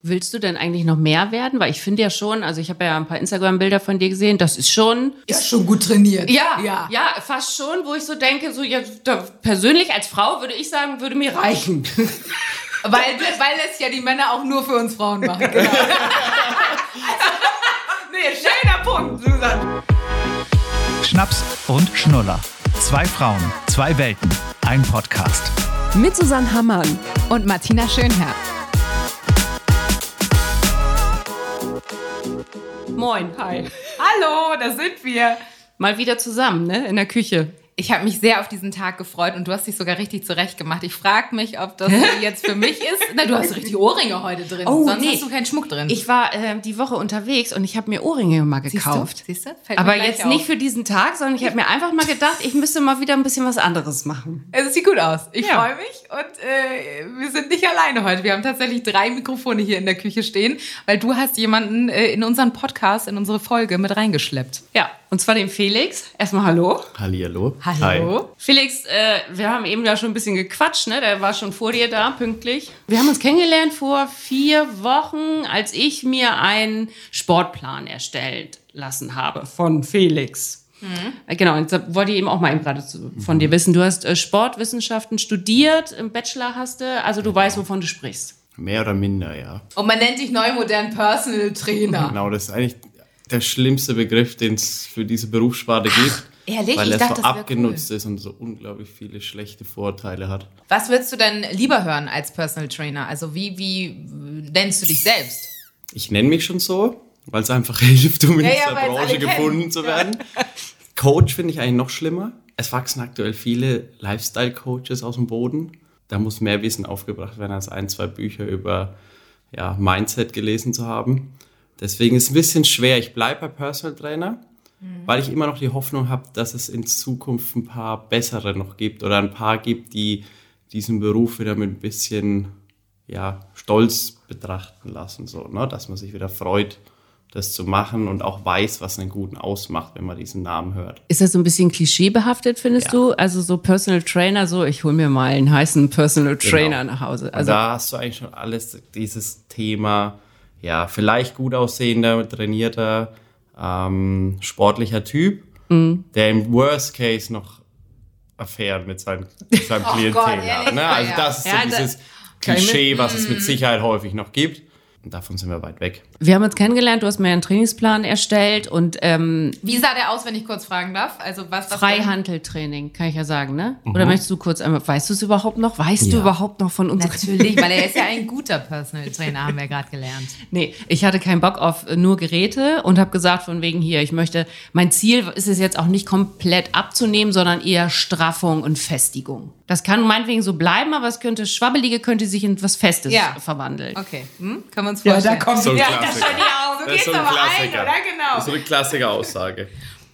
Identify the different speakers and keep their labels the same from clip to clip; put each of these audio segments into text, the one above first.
Speaker 1: Willst du denn eigentlich noch mehr werden? Weil ich finde ja schon, also ich habe ja ein paar Instagram-Bilder von dir gesehen, das ist schon.
Speaker 2: Ist schon gut trainiert.
Speaker 1: Ja, ja, ja, fast schon, wo ich so denke, so ja, da, persönlich als Frau würde ich sagen, würde mir reichen.
Speaker 2: weil, weil es ja die Männer auch nur für uns Frauen machen. Genau.
Speaker 1: nee, schöner Punkt, Susan.
Speaker 3: Schnaps und Schnuller. Zwei Frauen, zwei Welten, ein Podcast.
Speaker 4: Mit Susanne Hammann
Speaker 2: und Martina Schönherr.
Speaker 1: Moin, hi.
Speaker 2: Hallo, da sind wir.
Speaker 1: Mal wieder zusammen, ne? In der Küche.
Speaker 2: Ich habe mich sehr auf diesen Tag gefreut und du hast dich sogar richtig zurecht gemacht. Ich frage mich, ob das jetzt für mich ist. Na, du hast richtig Ohrringe heute drin.
Speaker 1: Oh,
Speaker 2: Sonst
Speaker 1: nee.
Speaker 2: hast du keinen Schmuck drin.
Speaker 1: Ich war äh, die Woche unterwegs und ich habe mir Ohrringe mal gekauft.
Speaker 2: Siehst du? Fällt mir
Speaker 1: Aber jetzt
Speaker 2: auf.
Speaker 1: nicht für diesen Tag, sondern ich habe mir einfach mal gedacht, ich müsste mal wieder ein bisschen was anderes machen.
Speaker 2: Es sieht gut aus. Ich
Speaker 1: Ja.
Speaker 2: freue mich und äh, wir sind nicht alleine heute. Wir haben tatsächlich drei Mikrofone hier in der Küche stehen, weil du hast jemanden äh, in unseren Podcast, in unsere Folge mit reingeschleppt.
Speaker 1: Ja, und zwar den Felix. Erstmal hallo.
Speaker 5: Hallihallo.
Speaker 2: Hallo.
Speaker 1: Felix, äh, wir haben eben da schon ein bisschen gequatscht, ne? Der war schon vor dir da, pünktlich. Wir haben uns kennengelernt vor vier Wochen, als ich mir einen Sportplan erstellt lassen habe von Felix. Äh, Genau, und da wollte ich eben auch mal eben gerade von dir wissen. Du hast äh, Sportwissenschaften studiert, im Bachelor hast du, also du weißt, wovon du sprichst.
Speaker 5: Mehr oder minder, ja.
Speaker 2: Und man nennt dich neu modern Personal Trainer.
Speaker 5: Genau, das ist eigentlich der schlimmste Begriff, den es für diese Berufssparte gibt.
Speaker 2: ehrlich?
Speaker 5: Weil
Speaker 2: Ich
Speaker 5: er
Speaker 2: dachte,
Speaker 5: so abgenutzt ist und so unglaublich viele schlechte Vorteile hat.
Speaker 2: Was würdest du denn lieber hören als Personal Trainer? Also wie, wie nennst du dich selbst?
Speaker 5: Ich nenne mich schon so, weil es einfach hilft, um in
Speaker 2: Ja, ja,
Speaker 5: dieser
Speaker 2: alle
Speaker 5: Branche
Speaker 2: kennen.
Speaker 5: gefunden zu werden. Coach finde ich eigentlich noch schlimmer. Es wachsen aktuell viele Lifestyle-Coaches aus dem Boden. Da muss mehr Wissen aufgebracht werden, als ein, zwei Bücher über ja, Mindset gelesen zu haben. Deswegen ist es ein bisschen schwer. Ich bleibe bei Personal Trainer, weil ich immer noch die Hoffnung habe, dass es in Zukunft ein paar bessere noch gibt oder ein paar gibt, die diesen Beruf wieder mit ein bisschen ja, Stolz betrachten lassen, so, ne? dass man sich wieder freut, das zu machen und auch weiß, was einen guten ausmacht, wenn man diesen Namen hört.
Speaker 1: Ist das so ein bisschen klischeebehaftet, findest
Speaker 5: Ja.
Speaker 1: du? Also so Personal Trainer, so ich hole mir mal einen heißen Personal Trainer nach Hause.
Speaker 5: Also
Speaker 1: Also
Speaker 5: da hast du eigentlich schon alles, dieses Thema, ja, vielleicht gut aussehender, trainierter, ähm, sportlicher Typ,
Speaker 1: Mhm.
Speaker 5: der im Worst Case noch Affären mit seinem, mit seinem
Speaker 2: Oh
Speaker 5: Klientel
Speaker 2: Gott,
Speaker 5: hat. Ne? Also das ist
Speaker 1: Ja,
Speaker 5: so dieses Klischee, was es mit Sicherheit häufig noch gibt. Davon sind wir weit weg.
Speaker 1: wir haben uns kennengelernt, du hast mir einen Trainingsplan erstellt und ähm,
Speaker 2: Wie sah der aus, wenn ich kurz fragen darf? Also was was
Speaker 1: Freihandeltraining, kann ich ja sagen, ne? Oder möchtest du kurz einmal, weißt du es überhaupt noch? Weißt du
Speaker 5: Ja.
Speaker 1: überhaupt noch von uns?
Speaker 2: Natürlich, weil er ist ja ein guter Personal Trainer, haben wir gerade gelernt.
Speaker 1: Nee, ich hatte keinen Bock auf nur Geräte und habe gesagt, von wegen hier, ich möchte, mein Ziel ist es jetzt auch nicht komplett abzunehmen, sondern eher Straffung und Festigung. Das kann meinetwegen so bleiben, aber es könnte, Schwabbelige könnte sich in was Festes
Speaker 2: Ja.
Speaker 1: verwandeln.
Speaker 2: Okay, hm? können wir uns
Speaker 1: Ja,
Speaker 2: vorstellen.
Speaker 1: da kommt
Speaker 5: So ein
Speaker 2: ja,
Speaker 5: Klassiker.
Speaker 2: das ja, so
Speaker 5: Das ist
Speaker 2: geht's
Speaker 5: so ein
Speaker 2: aber ein,
Speaker 5: Klassiker.
Speaker 2: oder? Genau.
Speaker 5: Das ist so eine Klassiker-Aussage.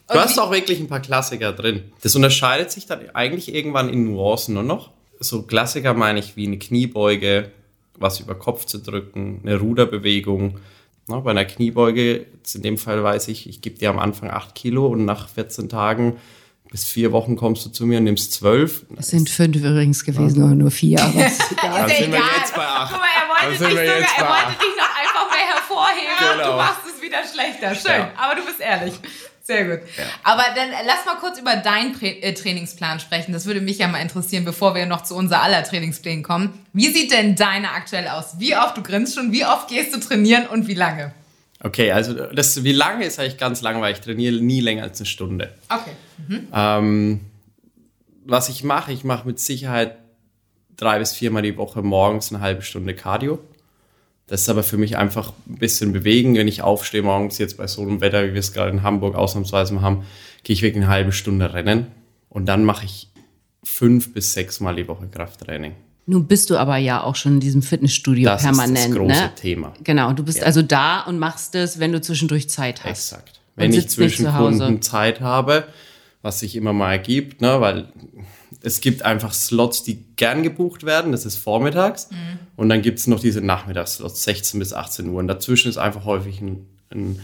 Speaker 5: Du
Speaker 2: Und
Speaker 5: hast auch wirklich ein paar Klassiker drin. Das unterscheidet sich dann eigentlich irgendwann in Nuancen nur noch. So Klassiker meine ich wie eine Kniebeuge, was über Kopf zu drücken, eine Ruderbewegung. Na, bei einer Kniebeuge, in dem Fall weiß ich, ich gebe dir am Anfang 8 Kilo und nach 14 Tagen bis vier Wochen kommst du zu mir und nimmst 12.
Speaker 1: Es sind fünf übrigens gewesen, aber nur vier. Aber ist egal.
Speaker 5: Dann sind wir
Speaker 2: egal.
Speaker 5: jetzt bei 8.
Speaker 2: Guck mal, er wollte, dich
Speaker 5: sind
Speaker 2: sogar,
Speaker 5: wir jetzt
Speaker 2: er
Speaker 5: bei
Speaker 2: wollte
Speaker 5: acht.
Speaker 2: dich noch einfach mehr hervorheben und du
Speaker 5: Genau.
Speaker 2: machst es wieder schlechter. Schön,
Speaker 5: Ja.
Speaker 2: aber du bist ehrlich. Sehr gut. Aber dann lass mal kurz über deinen äh, Trainingsplan sprechen. Das würde mich ja mal interessieren, bevor wir noch zu unser aller Trainingsplänen kommen. Wie sieht denn deine aktuell aus? Wie oft, du grinst schon, wie oft gehst du trainieren und wie lange?
Speaker 5: Okay, also das, wie lange ist eigentlich ganz lang, weil ich trainiere nie länger als eine Stunde.
Speaker 2: Okay.
Speaker 5: Ähm, was ich mache, ich mache mit Sicherheit drei bis viermal die Woche morgens eine halbe Stunde Cardio. Das ist aber für mich einfach ein bisschen bewegen. Wenn ich aufstehe morgens jetzt bei so einem Wetter, wie wir es gerade in Hamburg ausnahmsweise haben, gehe ich wirklich eine halbe Stunde rennen. Und dann mache ich fünf bis sechs Mal die Woche Krafttraining.
Speaker 1: Nun bist du aber ja auch schon in diesem Fitnessstudio
Speaker 5: Das
Speaker 1: permanent.
Speaker 5: ist das große
Speaker 1: ne?
Speaker 5: Thema.
Speaker 1: Genau, du bist
Speaker 5: Ja.
Speaker 1: also da und machst es, wenn du zwischendurch Zeit hast.
Speaker 5: Exakt. Wenn ich zwischen. Kunden Zeit habe, was sich immer mal ergibt, ne, weil es gibt einfach Slots, die gern gebucht werden, das ist vormittags.
Speaker 1: Mhm.
Speaker 5: Und dann gibt es noch diese Nachmittagsslots, 16 bis 18 Uhr. Und dazwischen ist einfach häufig ein, ein,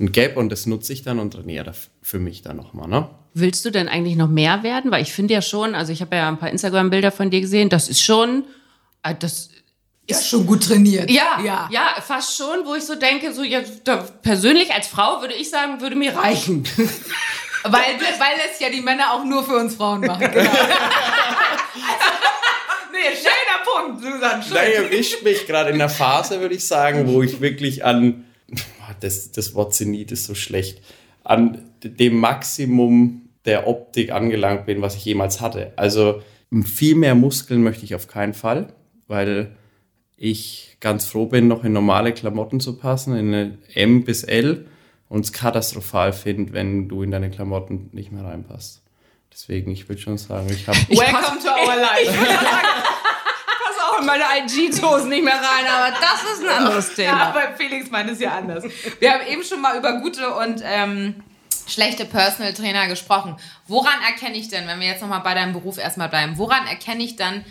Speaker 5: ein Gap und das nutze ich dann und trainiere das für mich dann nochmal. Ne?
Speaker 1: Willst du denn eigentlich noch mehr werden? Weil ich finde ja schon, also ich habe ja ein paar Instagram-Bilder von dir gesehen, das ist schon, äh, das
Speaker 2: Ist schon gut trainiert.
Speaker 1: Ja, ja, ja, fast schon, wo ich so denke, so ja, da, persönlich als Frau würde ich sagen, würde mir reichen.
Speaker 2: Weil, weil es ja die Männer auch nur für uns Frauen machen. Genau. nee, schöner Punkt, Susan. Schön.
Speaker 5: Nein, erwischt mich gerade in der Phase, würde ich sagen, wo ich wirklich an, das, das Wort Zenit ist so schlecht, an dem Maximum der Optik angelangt bin, was ich jemals hatte. Also viel mehr Muskeln möchte ich auf keinen Fall, weil ich ganz froh bin, noch in normale Klamotten zu passen, in eine M bis L und es katastrophal finde, wenn du in deine Klamotten nicht mehr reinpasst. Deswegen, ich würde schon sagen, ich habe...
Speaker 2: Welcome to our life.
Speaker 1: pass auch in meine IG-Tosen nicht mehr rein, aber das ist ein anderes Thema.
Speaker 2: Ja, bei Felix meint es ja anders. Wir haben eben schon mal über gute und ähm, schlechte Personal Trainer gesprochen. Woran erkenne ich denn, wenn wir jetzt nochmal bei deinem Beruf erstmal bleiben, woran erkenne ich dann,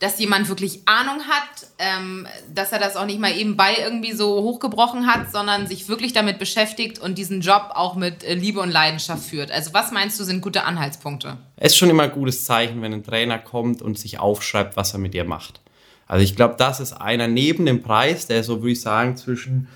Speaker 2: dass jemand wirklich Ahnung hat, ähm, dass er das auch nicht mal eben bei irgendwie so hochgebrochen hat, sondern sich wirklich damit beschäftigt und diesen Job auch mit äh, Liebe und Leidenschaft führt. Also was meinst du sind gute Anhaltspunkte?
Speaker 5: Es ist schon immer ein gutes Zeichen, wenn ein Trainer kommt und sich aufschreibt, was er mit dir macht. Also ich glaube, das ist einer neben dem Preis, der so würde ich sagen zwischen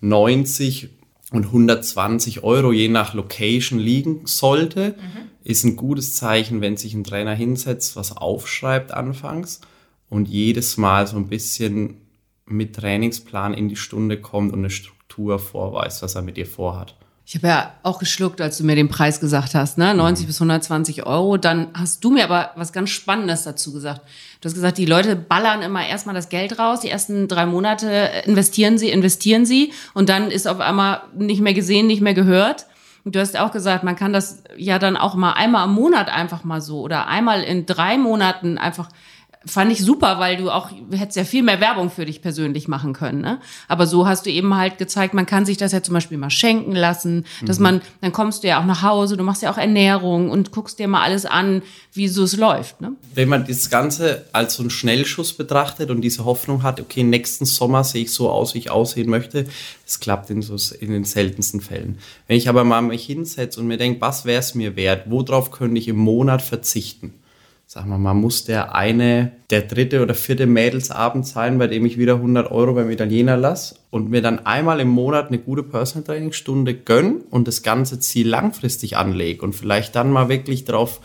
Speaker 5: 90 und 120 Euro je nach Location liegen sollte, mhm. ist ein gutes Zeichen, wenn sich ein Trainer hinsetzt, was aufschreibt anfangs und jedes Mal so ein bisschen mit Trainingsplan in die Stunde kommt und eine Struktur vorweist, was er mit dir vorhat.
Speaker 1: Ich habe ja auch geschluckt, als du mir den Preis gesagt hast, ne? 90 mhm. bis 120 Euro. Dann hast du mir aber was ganz Spannendes dazu gesagt. Du hast gesagt, die Leute ballern immer erstmal das Geld raus, die ersten drei Monate investieren sie, investieren sie und dann ist auf einmal nicht mehr gesehen, nicht mehr gehört. Und du hast auch gesagt, man kann das ja dann auch mal einmal im Monat einfach mal so oder einmal in drei Monaten einfach fand ich super, weil du auch hättest ja viel mehr Werbung für dich persönlich machen können. Ne? Aber so hast du eben halt gezeigt, man kann sich das ja zum Beispiel mal schenken lassen, dass mhm. man, dann kommst du ja auch nach Hause, du machst ja auch Ernährung und guckst dir mal alles an, wie so es läuft. Ne?
Speaker 5: Wenn man das Ganze als so einen Schnellschuss betrachtet und diese Hoffnung hat, okay, nächsten Sommer sehe ich so aus, wie ich aussehen möchte, das klappt in, so, in den seltensten Fällen. Wenn ich aber mal mich hinsetze und mir denke, was wäre es mir wert, worauf könnte ich im Monat verzichten? Sagen wir mal, muss der eine, der dritte oder vierte Mädelsabend sein, bei dem ich wieder 100 Euro beim Italiener lasse und mir dann einmal im Monat eine gute Personal Training Stunde gönn und das ganze Ziel langfristig anlege und vielleicht dann mal wirklich darauf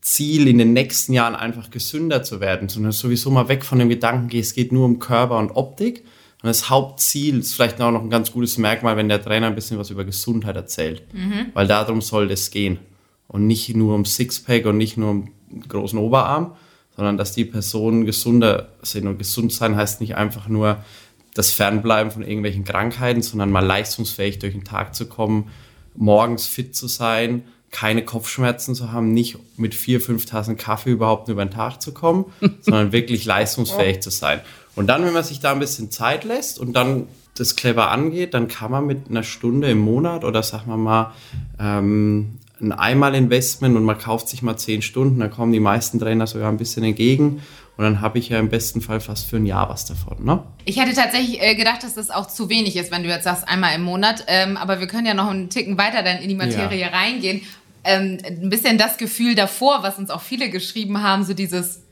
Speaker 5: Ziel in den nächsten Jahren einfach gesünder zu werden, sondern sowieso mal weg von dem Gedanken gehe, es geht nur um Körper und Optik. Und das Hauptziel ist vielleicht auch noch ein ganz gutes Merkmal, wenn der Trainer ein bisschen was über Gesundheit erzählt. Mhm. Weil darum soll das gehen. Und nicht nur um Sixpack und nicht nur um großen Oberarm, sondern dass die Personen gesunder sind. Und gesund sein heißt nicht einfach nur das Fernbleiben von irgendwelchen Krankheiten, sondern mal leistungsfähig durch den Tag zu kommen, morgens fit zu sein, keine Kopfschmerzen zu haben, nicht mit vier, fünf Tassen Kaffee überhaupt über den Tag zu kommen, sondern wirklich leistungsfähig zu sein. Und dann, wenn man sich da ein bisschen Zeit lässt und dann das clever angeht, dann kann man mit einer Stunde im Monat oder sagen wir mal ähm, ein Einmal-Investment und man kauft sich mal zehn Stunden, dann kommen die meisten Trainer sogar ein bisschen entgegen und dann habe ich ja im besten Fall fast für ein Jahr was davon. Ne?
Speaker 2: Ich hätte tatsächlich äh, gedacht, dass das auch zu wenig ist, wenn du jetzt sagst, einmal im Monat. Ähm, aber wir können ja noch einen Ticken weiter dann in die Materie ja. reingehen. Ähm, ein bisschen das Gefühl davor, was uns auch viele geschrieben haben, so dieses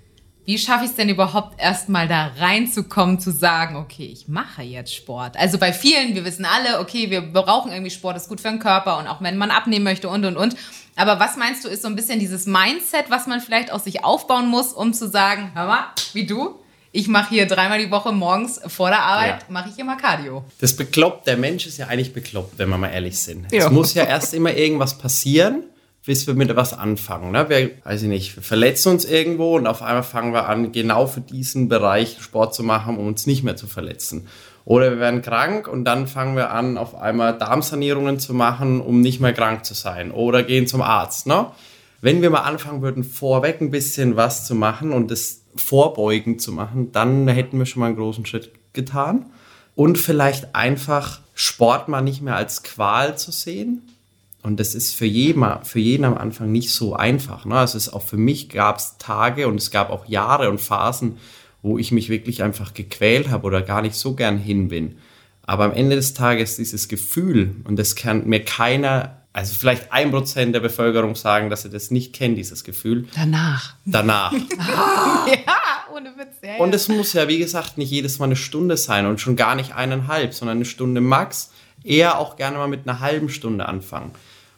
Speaker 2: wie schaffe ich es denn überhaupt erstmal da reinzukommen, zu sagen, okay, ich mache jetzt Sport? Also bei vielen, wir wissen alle, okay, wir brauchen irgendwie Sport, ist gut für den Körper und auch wenn man abnehmen möchte und und und. Aber was meinst du, ist so ein bisschen dieses Mindset, was man vielleicht auch sich aufbauen muss, um zu sagen, hör mal, wie du, ich mache hier dreimal die Woche morgens vor der Arbeit, ja. mache ich immer Cardio.
Speaker 5: Das bekloppt, der Mensch ist ja eigentlich bekloppt, wenn wir mal ehrlich sind. Ja. Es muss ja erst immer irgendwas passieren bis wir mit etwas anfangen. Ne? Wir, weiß ich nicht, wir verletzen uns irgendwo und auf einmal fangen wir an, genau für diesen Bereich Sport zu machen, um uns nicht mehr zu verletzen. Oder wir werden krank und dann fangen wir an, auf einmal Darmsanierungen zu machen, um nicht mehr krank zu sein. Oder gehen zum Arzt. Ne? Wenn wir mal anfangen würden, vorweg ein bisschen was zu machen und das vorbeugend zu machen, dann hätten wir schon mal einen großen Schritt getan. Und vielleicht einfach Sport mal nicht mehr als Qual zu sehen, und das ist für jeden, für jeden am Anfang nicht so einfach. Ne? Also es auch für mich gab es Tage und es gab auch Jahre und Phasen, wo ich mich wirklich einfach gequält habe oder gar nicht so gern hin bin. Aber am Ende des Tages dieses Gefühl, und das kann mir keiner, also vielleicht ein Prozent der Bevölkerung sagen, dass sie das nicht kennen, dieses Gefühl.
Speaker 1: Danach.
Speaker 5: Danach.
Speaker 2: ja, ohne Witz. Ja,
Speaker 5: Und es muss ja, wie gesagt, nicht jedes Mal eine Stunde sein und schon gar nicht eineinhalb, sondern eine Stunde max. Eher auch gerne mal mit einer halben Stunde anfangen.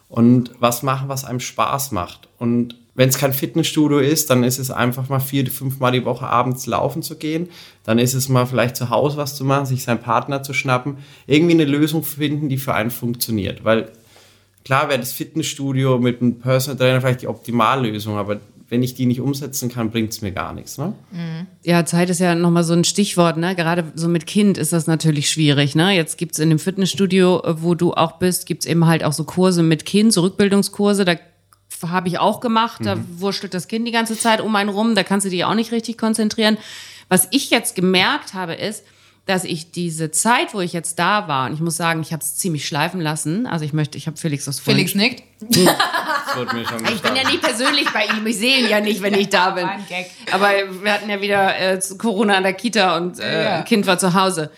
Speaker 5: Und was machen, was einem Spaß macht. Und wenn es kein Fitnessstudio ist, dann ist es einfach mal vier, fünf Mal die Woche abends laufen zu gehen. Dann ist es mal vielleicht zu Hause was zu machen, sich seinen Partner zu schnappen. Irgendwie eine Lösung finden, die für einen funktioniert. Weil klar wäre das Fitnessstudio mit einem Personal Trainer vielleicht die Optimallösung, aber wenn ich die nicht umsetzen kann, bringt es mir gar nichts. Ne?
Speaker 1: Ja, Zeit ist ja nochmal so ein Stichwort, ne? Gerade so mit Kind ist das natürlich schwierig, ne? Jetzt gibt's in dem Fitnessstudio, äh, wo du auch bist, gibt's eben halt auch so Kurse mit Kind, so Rückbildungskurse, da habe ich auch gemacht, da wurschtelt das Kind die ganze Zeit um einen rum, da kannst du dich auch nicht richtig konzentrieren. Was ich jetzt gemerkt habe, ist, dass ich diese Zeit, wo ich jetzt da war, und ich muss sagen, ich habe es ziemlich schleifen lassen. Also ich möchte, ich habe Felix das vorhin
Speaker 2: Felix nickt.
Speaker 5: Das wird mir schon
Speaker 1: ich bin ja nicht persönlich bei ihm. Ich sehe ihn ja nicht, wenn ich da bin.
Speaker 2: Ein Gag.
Speaker 1: Aber wir hatten ja wieder äh, Corona an der Kita und äh,
Speaker 2: Ja.
Speaker 1: Kind war zu Hause.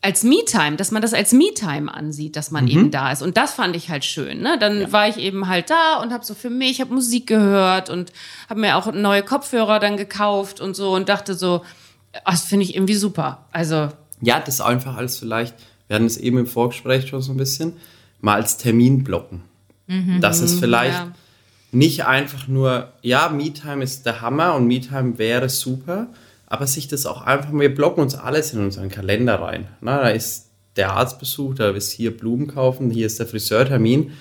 Speaker 1: Als Me-Time, dass man das als Me-Time ansieht, dass man eben da ist. Und das fand ich halt schön. Ne? Dann war ich eben halt da und habe so für mich, habe Musik gehört und habe mir auch neue Kopfhörer dann gekauft und so und dachte so, ah, das finde ich irgendwie super. Also
Speaker 5: Ja, das ist einfach alles vielleicht, wir hatten es eben im Vorgespräch schon so ein bisschen, mal als Termin blocken. Das ist vielleicht
Speaker 1: ja.
Speaker 5: nicht einfach nur, ja, MeTime ist der Hammer und MeTime wäre super, aber sich das auch einfach, wir blocken uns alles in unseren Kalender rein. Na, da ist der Arztbesuch, da ist hier Blumen kaufen, hier ist der Friseurtermin.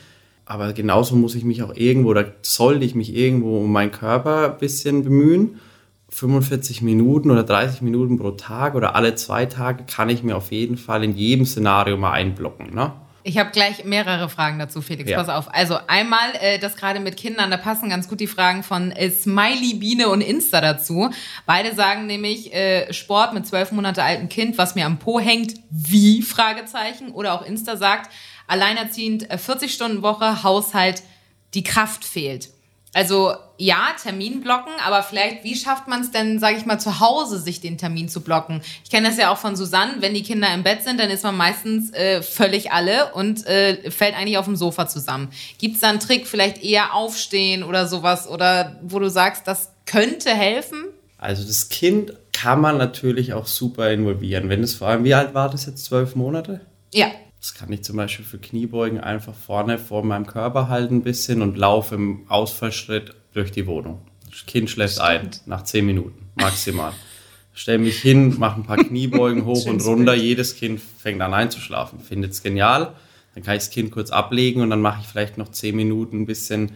Speaker 5: Aber genauso muss ich mich auch irgendwo, oder sollte ich mich irgendwo um meinen Körper ein bisschen bemühen. 45 Minuten oder 30 Minuten pro Tag oder alle zwei Tage kann ich mir auf jeden Fall in jedem Szenario mal einblocken. Ne?
Speaker 2: Ich habe gleich mehrere Fragen dazu, Felix.
Speaker 5: Ja.
Speaker 2: Pass auf. Also einmal, äh, das gerade mit Kindern, da passen ganz gut die Fragen von äh, Smiley, Biene und Insta dazu. Beide sagen nämlich äh, Sport mit zwölf Monate altem Kind, was mir am Po hängt, wie? Fragezeichen. Oder auch Insta sagt, alleinerziehend äh, 40 Stunden Woche, Haushalt, die Kraft fehlt. Also ja, Termin blocken, aber vielleicht, wie schafft man es denn, sage ich mal, zu Hause sich den Termin zu blocken? Ich kenne das ja auch von Susanne, wenn die Kinder im Bett sind, dann ist man meistens äh, völlig alle und äh, fällt eigentlich auf dem Sofa zusammen. Gibt es da einen Trick, vielleicht eher aufstehen oder sowas? Oder wo du sagst, das könnte helfen?
Speaker 5: Also das Kind kann man natürlich auch super involvieren. Wenn es vor allem, wie alt war das jetzt? Zwölf Monate?
Speaker 2: Ja.
Speaker 5: Das kann ich zum Beispiel für Kniebeugen einfach vorne vor meinem Körper halten ein bisschen und laufe im Ausfallschritt durch die Wohnung. Das Kind schläft ein nach zehn Minuten maximal. Stell mich hin, mache ein paar Kniebeugen hoch und runter. Jedes Kind fängt an einzuschlafen. Findet es genial. Dann kann ich das Kind kurz ablegen und dann mache ich vielleicht noch zehn Minuten ein bisschen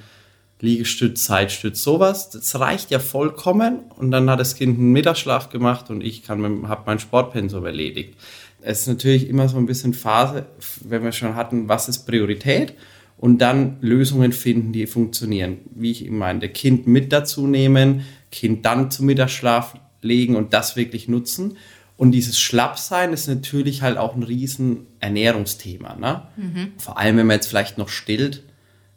Speaker 5: Liegestütz, Zeitstütz, sowas. Das reicht ja vollkommen. Und dann hat das Kind einen Mittagsschlaf gemacht und ich habe mein Sportpensum erledigt. Es ist natürlich immer so ein bisschen Phase, wenn wir schon hatten, was ist Priorität und dann Lösungen finden, die funktionieren. Wie ich eben meinte, Kind mit dazu nehmen, Kind dann zum Mittagsschlaf legen und das wirklich nutzen. Und dieses Schlappsein ist natürlich halt auch ein riesen Ernährungsthema. Ne? Vor allem, wenn man jetzt vielleicht noch stillt,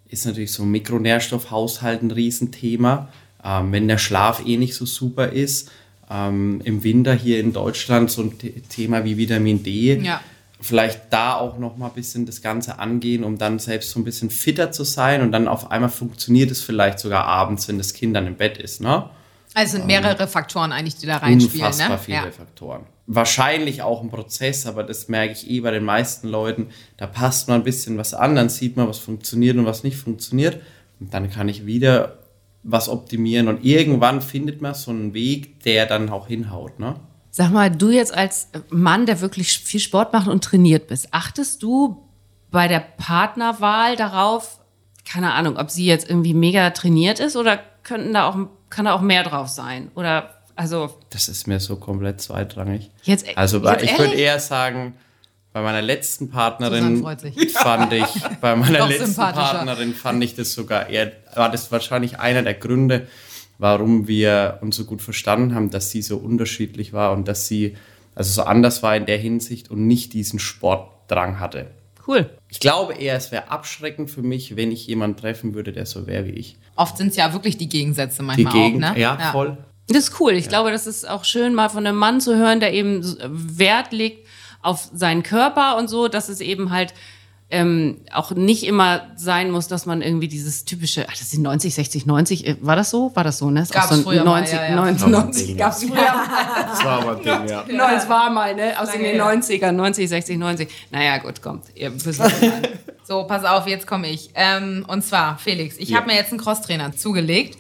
Speaker 5: ist natürlich so ein Mikronährstoffhaushalt ein Riesenthema. Ähm, wenn der Schlaf eh nicht so super ist, ähm, im Winter hier in Deutschland so ein The Thema wie Vitamin D,
Speaker 2: Ja.
Speaker 5: vielleicht da auch noch mal ein bisschen das Ganze angehen, um dann selbst so ein bisschen fitter zu sein und dann auf einmal funktioniert es vielleicht sogar abends, wenn das Kind dann im Bett ist. Ne?
Speaker 2: Also es sind mehrere Faktoren eigentlich, die da reinspielen.
Speaker 5: Unfassbar
Speaker 2: Ne?
Speaker 5: viele
Speaker 2: Ja.
Speaker 5: Faktoren. Wahrscheinlich auch ein Prozess, aber das merke ich eh bei den meisten Leuten. Da passt man ein bisschen was an, dann sieht man, was funktioniert und was nicht funktioniert. Und dann kann ich wieder was optimieren und irgendwann findet man so einen Weg, der dann auch hinhaut. Ne?
Speaker 1: Sag mal, du jetzt als Mann, der wirklich viel Sport macht und trainiert bist, achtest du bei der Partnerwahl darauf, keine Ahnung, ob sie jetzt irgendwie mega trainiert ist oder könnten da auch, kann da auch mehr drauf sein? Oder, also,
Speaker 5: Das ist mir so komplett zweitrangig.
Speaker 1: jetzt,
Speaker 5: Also
Speaker 1: jetzt
Speaker 5: ich würde eher sagen, bei meiner letzten Partnerin fand ich, bei meiner letzten. Partnerin fand ich das sogar eher, war das wahrscheinlich einer der Gründe, warum wir uns so gut verstanden haben, dass sie so unterschiedlich war und dass sie also so anders war in der Hinsicht und nicht diesen Sportdrang hatte.
Speaker 1: Cool.
Speaker 5: Ich glaube eher, es wäre abschreckend für mich, wenn ich jemanden treffen würde, der so wäre wie ich.
Speaker 2: Oft sind es ja wirklich die Gegensätze
Speaker 5: Die
Speaker 2: manchmal
Speaker 5: Gegend,
Speaker 2: auch, ne?
Speaker 5: ja, voll.
Speaker 1: Das ist cool. Ich glaube, das ist auch schön, mal von einem Mann zu hören, der eben so Wert legt auf seinen Körper und so, dass es eben halt ähm, auch nicht immer sein muss, dass man irgendwie dieses typische, ach, das sind 90, 60, 90, äh, war das so? War das so, ne? Auch
Speaker 2: Gab's
Speaker 1: so ein
Speaker 2: früher mal,
Speaker 1: 90,
Speaker 2: ja, ja.
Speaker 1: 90,
Speaker 5: War mal ein
Speaker 1: 90
Speaker 5: Ding,
Speaker 1: gab's früher.
Speaker 5: Das war aber ein Ding, ja.
Speaker 1: Genau, es war mal, ne? Aus
Speaker 2: Lange
Speaker 1: den
Speaker 2: her.
Speaker 1: 90ern, 90, 60, 90. Naja, gut, kommt. Ihr wisst.
Speaker 2: So, pass auf, jetzt komme ich. Ähm, und zwar, Felix, ich
Speaker 5: Ja.
Speaker 2: habe mir jetzt einen Crosstrainer zugelegt.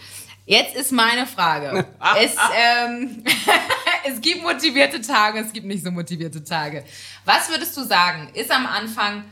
Speaker 2: Jetzt ist meine Frage. es, ähm, es gibt motivierte Tage, es gibt nicht so motivierte Tage. Was würdest du sagen, ist am Anfang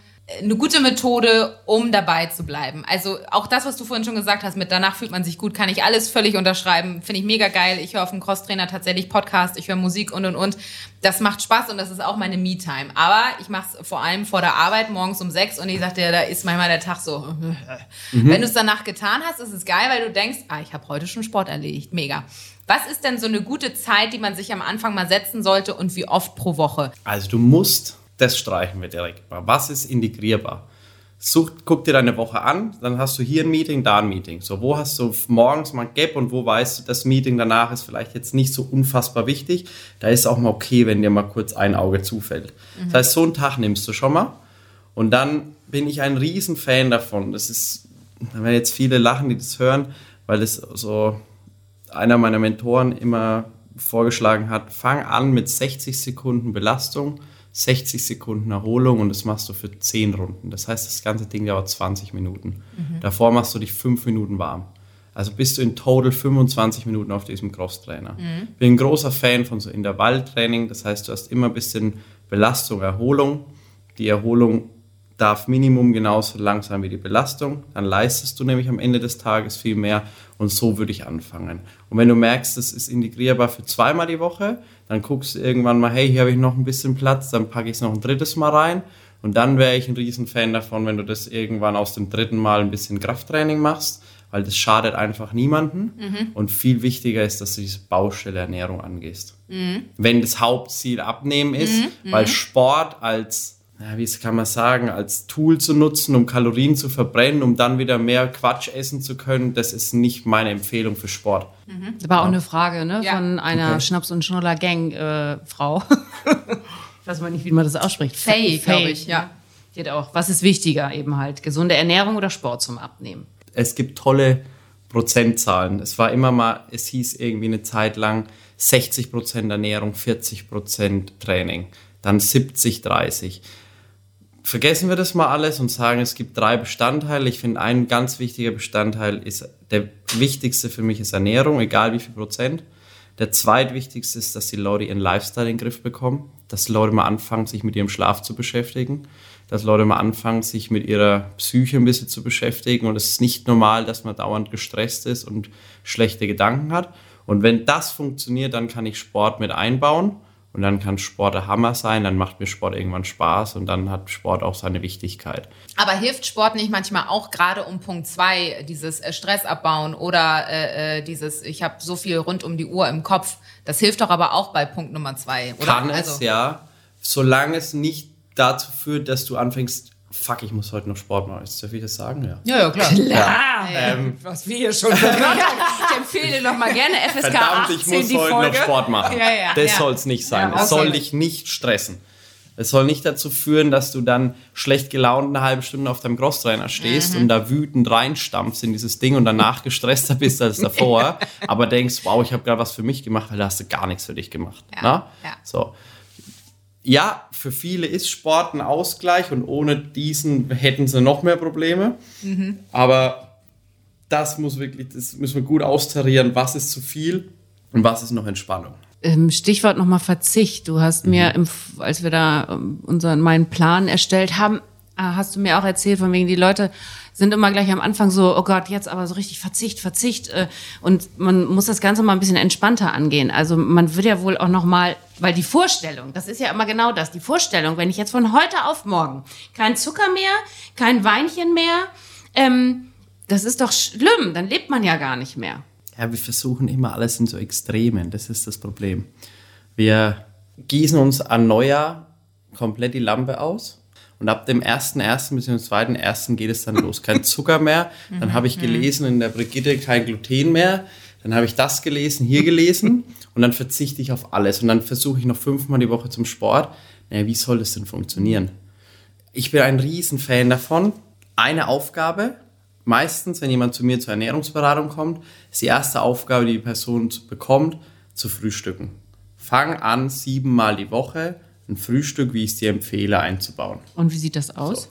Speaker 2: eine gute Methode, um dabei zu bleiben? Also auch das, was du vorhin schon gesagt hast, mit danach fühlt man sich gut, kann ich alles völlig unterschreiben. Finde ich mega geil. Ich höre auf dem Crosstrainer tatsächlich Podcast, ich höre Musik und und und. Das macht Spaß und das ist auch meine Me-Time. Aber ich mache es vor allem vor der Arbeit morgens um sechs und ich sagte ja, da ist manchmal der Tag so. Wenn du es danach getan hast, ist es geil, weil du denkst, ah, ich habe heute schon Sport erledigt. Mega. Was ist denn so eine gute Zeit, die man sich am Anfang mal setzen sollte und wie oft pro Woche?
Speaker 5: Also du musst, das streichen wir direkt mal. Was ist integrierbar? Such, guck dir deine Woche an, dann hast du hier ein Meeting, da ein Meeting. So, wo hast du morgens mal ein Gap und wo weißt du, das Meeting danach ist vielleicht jetzt nicht so unfassbar wichtig. Da ist auch mal okay, wenn dir mal kurz ein Auge zufällt. Das heißt, so einen Tag nimmst du schon mal. Und dann bin ich ein riesen Fan davon. Das ist, da werden jetzt viele lachen, die das hören, weil das so einer meiner Mentoren immer vorgeschlagen hat, fang an mit 60 Sekunden Belastung, 60 Sekunden Erholung und das machst du für 10 Runden. Das heißt, das ganze Ding dauert 20 Minuten. Davor machst du dich 5 Minuten warm. Also bist du in total 25 Minuten auf diesem Crosstrainer. Bin ein großer Fan von so Intervalltraining, das heißt, du hast immer ein bisschen Belastung, Erholung. Die Erholung darf Minimum genauso lang sein wie die Belastung. Dann leistest du nämlich am Ende des Tages viel mehr und so würde ich anfangen. Und wenn du merkst, das ist integrierbar für zweimal die Woche, dann guckst du irgendwann mal, hey, hier habe ich noch ein bisschen Platz, dann packe ich es noch ein drittes Mal rein. Und dann wäre ich ein Riesenfan davon, wenn du das irgendwann aus dem dritten Mal ein bisschen Krafttraining machst, weil das schadet einfach niemanden. Und viel wichtiger ist, dass du diese Baustelle Ernährung angehst. Wenn das Hauptziel Abnehmen ist, weil Sport als ja, wie kann man sagen, als Tool zu nutzen, um Kalorien zu verbrennen, um dann wieder mehr Quatsch essen zu können, das ist nicht meine Empfehlung für Sport.
Speaker 1: Das war auch eine Frage ne,
Speaker 2: Ja.
Speaker 1: von einer
Speaker 5: Okay.
Speaker 1: Schnaps- und Schnuller-Gang-Frau. ich weiß mal nicht, wie man das ausspricht.
Speaker 2: Faye, glaub ich, ja.
Speaker 1: ne? Die hat auch. Was ist wichtiger eben halt? Gesunde Ernährung oder Sport zum Abnehmen?
Speaker 5: Es gibt tolle Prozentzahlen. Es war immer mal, es hieß irgendwie eine Zeit lang 60% Ernährung, 40% Training, dann 70, 30. Vergessen wir das mal alles und sagen, es gibt drei Bestandteile. Ich finde, ein ganz wichtiger Bestandteil ist, der wichtigste für mich ist Ernährung, egal wie viel Prozent. Der zweitwichtigste ist, dass die Leute ihren Lifestyle in den Griff bekommen, dass die Leute mal anfangen, sich mit ihrem Schlaf zu beschäftigen, dass Leute mal anfangen, sich mit ihrer Psyche ein bisschen zu beschäftigen. Und es ist nicht normal, dass man dauernd gestresst ist und schlechte Gedanken hat. Und wenn das funktioniert, dann kann ich Sport mit einbauen. Und dann kann Sport der Hammer sein, dann macht mir Sport irgendwann Spaß und dann hat Sport auch seine Wichtigkeit.
Speaker 2: Aber hilft Sport nicht manchmal auch gerade um Punkt zwei, dieses äh, Stress abbauen oder äh, äh, dieses, ich habe so viel rund um die Uhr im Kopf. Das hilft doch aber auch bei Punkt Nummer zwei, oder?
Speaker 5: Kann es,
Speaker 2: also,
Speaker 5: ja. Solange es nicht dazu führt, dass du anfängst, fuck, ich muss heute noch Sport machen. Darf ich das sagen? Ja.
Speaker 2: Ja, ja, klar.
Speaker 1: Ja,
Speaker 5: Ähm,
Speaker 1: was wir hier schon gehört haben. Ich empfehle dir noch mal gerne FSK
Speaker 5: Verdammt,
Speaker 1: 18,
Speaker 5: ich muss
Speaker 1: die
Speaker 5: heute
Speaker 1: Folge.
Speaker 5: noch Sport machen.
Speaker 2: Ja, ja,
Speaker 5: das
Speaker 2: ja.
Speaker 5: soll es nicht sein.
Speaker 1: Ja,
Speaker 5: es soll dich nicht stressen. Es soll nicht dazu führen, dass du dann schlecht gelaunt eine halbe Stunde auf deinem Crosstrainer stehst
Speaker 2: Mhm.
Speaker 5: und da wütend reinstampfst in dieses Ding und danach gestresster bist als davor, aber denkst, wow, ich habe gerade was für mich gemacht, weil da hast du gar nichts für dich gemacht.
Speaker 2: Ja,
Speaker 5: Na?
Speaker 2: ja.
Speaker 5: So. Ja, für viele ist Sport ein Ausgleich und ohne diesen hätten sie noch mehr Probleme.
Speaker 2: Mhm.
Speaker 5: Aber das muss wirklich, das müssen wir gut austarieren, was ist zu viel und was ist noch Entspannung.
Speaker 1: Ähm, Stichwort nochmal Verzicht. Du hast mir, im, als wir da ähm, unseren, meinen Plan erstellt haben, hast du mir auch erzählt, von wegen die Leute sind immer gleich am Anfang so, oh Gott, jetzt aber so richtig Verzicht, Verzicht. Äh, und man muss das Ganze mal ein bisschen entspannter angehen. Also man wird ja wohl auch nochmal, weil die Vorstellung, das ist ja immer genau das, die Vorstellung, wenn ich jetzt von heute auf morgen kein Zucker mehr, kein Weinchen mehr, ähm, das ist doch schlimm, dann lebt man ja gar nicht mehr.
Speaker 5: Ja, wir versuchen immer alles in so Extremen, das ist das Problem. Wir gießen uns an Neujahr komplett die Lampe aus und ab dem 1.1. bis zum 2.1. geht es dann los. Kein Zucker mehr, dann habe ich gelesen in der Brigitte kein Gluten mehr, dann habe ich das gelesen, hier gelesen und dann verzichte ich auf alles und dann versuche ich noch fünfmal die Woche zum Sport. Naja, wie soll das denn funktionieren? Ich bin ein Riesenfan davon. Eine Aufgabe, meistens, wenn jemand zu mir zur Ernährungsberatung kommt, ist die erste Aufgabe, die die Person bekommt, zu frühstücken. Fang an, siebenmal die Woche ein Frühstück, wie ich es dir empfehle, einzubauen.
Speaker 1: Und wie sieht das aus?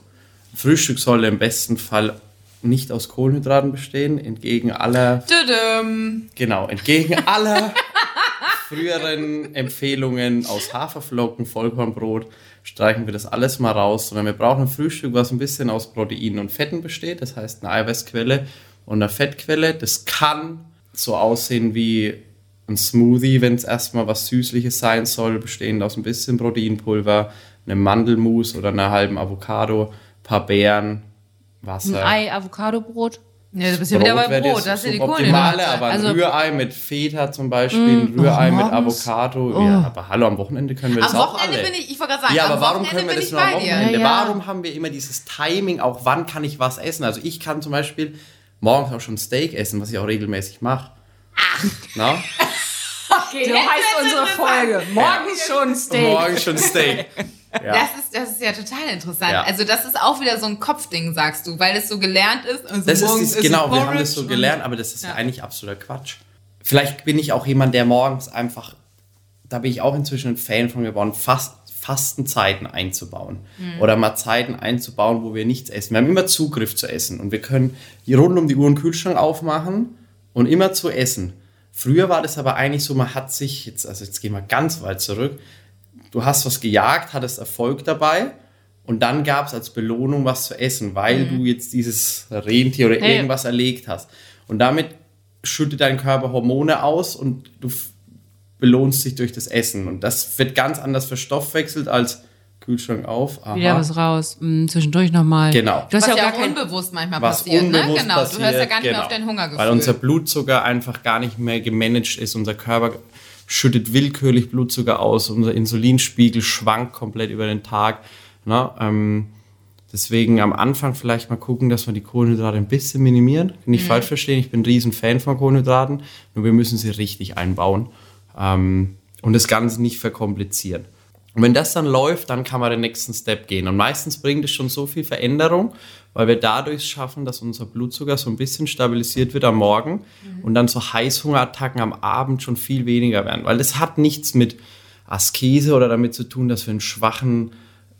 Speaker 5: Frühstück soll im besten Fall nicht aus Kohlenhydraten bestehen, entgegen aller,
Speaker 2: Tudum.
Speaker 5: genau, entgegen aller früheren Empfehlungen aus Haferflocken, Vollkornbrot, streichen wir das alles mal raus, sondern wir brauchen ein Frühstück, was ein bisschen aus Proteinen und Fetten besteht, das heißt eine Eiweißquelle und eine Fettquelle. Das kann so aussehen wie ein Smoothie, wenn es erstmal was Süßliches sein soll, bestehend aus ein bisschen Proteinpulver, einem Mandelmus oder einer halben Avocado, paar Beeren,
Speaker 1: Ein
Speaker 5: Wasser.
Speaker 1: Ei, Avocadobrot.
Speaker 2: Ja, du bist ja wieder bei
Speaker 5: wäre
Speaker 2: Brot, das ist ja die
Speaker 5: Optimale, aber ein
Speaker 1: Also-
Speaker 5: Rührei mit Feta zum Beispiel, ein Rührei mit
Speaker 1: morgens?
Speaker 5: Avocado. Ja, aber hallo, am Wochenende können wir das
Speaker 2: Am
Speaker 5: auch
Speaker 2: Wochenende
Speaker 5: alle.
Speaker 2: bin ich, ich wollte gerade sagen,
Speaker 5: ja, aber warum
Speaker 2: Wochenende
Speaker 5: können wir das nur am. Wochenende?
Speaker 1: Ja.
Speaker 5: Warum haben wir immer dieses Timing, auch wann kann ich was essen? Also ich kann zum Beispiel morgens auch schon Steak essen, was ich auch regelmäßig mache. Na?
Speaker 2: Okay,
Speaker 1: So heißt unsere. Folge. Morgens schon Steak.
Speaker 5: Morgens schon Steak. Ja.
Speaker 2: Das ist, das ist ja total interessant.
Speaker 5: Ja.
Speaker 2: Also das ist auch wieder so ein Kopfding, sagst du, weil es so gelernt ist. Also
Speaker 5: Das ist
Speaker 2: esse
Speaker 5: genau, wir haben das so gelernt, aber das ist
Speaker 2: Ja.
Speaker 5: eigentlich absoluter Quatsch. Vielleicht bin ich auch jemand, der morgens einfach, da bin ich auch inzwischen ein Fan von geworden, fast Fastenzeiten einzubauen.
Speaker 2: Mhm.
Speaker 5: Oder mal Zeiten einzubauen, wo wir nichts essen. Wir haben immer Zugriff zu essen und wir können die rund um die Uhr einen Kühlschrank aufmachen und immer zu essen. Früher war das aber eigentlich so, man hat sich, jetzt, also jetzt gehen wir ganz weit zurück, du hast was gejagt, hattest Erfolg dabei und dann gab es als Belohnung was zu essen, weil du jetzt dieses Rentier oder
Speaker 1: ja.
Speaker 5: irgendwas erlegt hast. Und damit schüttet dein Körper Hormone aus und du belohnst dich durch das Essen. Und das wird ganz anders verstoffwechselt als Kühlschrank auf. Aha.
Speaker 1: Wieder was raus. Hm, zwischendurch nochmal.
Speaker 5: Genau.
Speaker 1: Du hast
Speaker 2: Was
Speaker 1: ja auch
Speaker 2: ja
Speaker 1: kein
Speaker 2: unbewusst manchmal
Speaker 5: was
Speaker 2: passiert, ne?
Speaker 5: unbewusst
Speaker 2: Genau,
Speaker 5: passiert,
Speaker 2: du hörst ja gar nicht mehr
Speaker 5: genau.
Speaker 2: auf dein Hungergefühl.
Speaker 5: Weil unser Blutzucker einfach gar nicht mehr gemanagt ist. Unser Körper schüttet willkürlich Blutzucker aus. Unser Insulinspiegel schwankt komplett über den Tag. Na, ähm, deswegen am Anfang vielleicht mal gucken, dass wir die Kohlenhydrate ein bisschen minimieren. Nicht
Speaker 2: Mhm.
Speaker 5: falsch verstehen, ich bin ein riesen Fan von Kohlenhydraten. Nur wir müssen sie richtig einbauen. Ähm, und das Ganze nicht verkomplizieren. Und wenn das dann läuft, dann kann man den nächsten Step gehen. Und meistens bringt es schon so viel Veränderung, weil wir dadurch schaffen, dass unser Blutzucker so ein bisschen stabilisiert wird am Morgen und dann so Heißhungerattacken am Abend schon viel weniger werden. Weil das hat nichts mit Askese oder damit zu tun, dass wir einen schwachen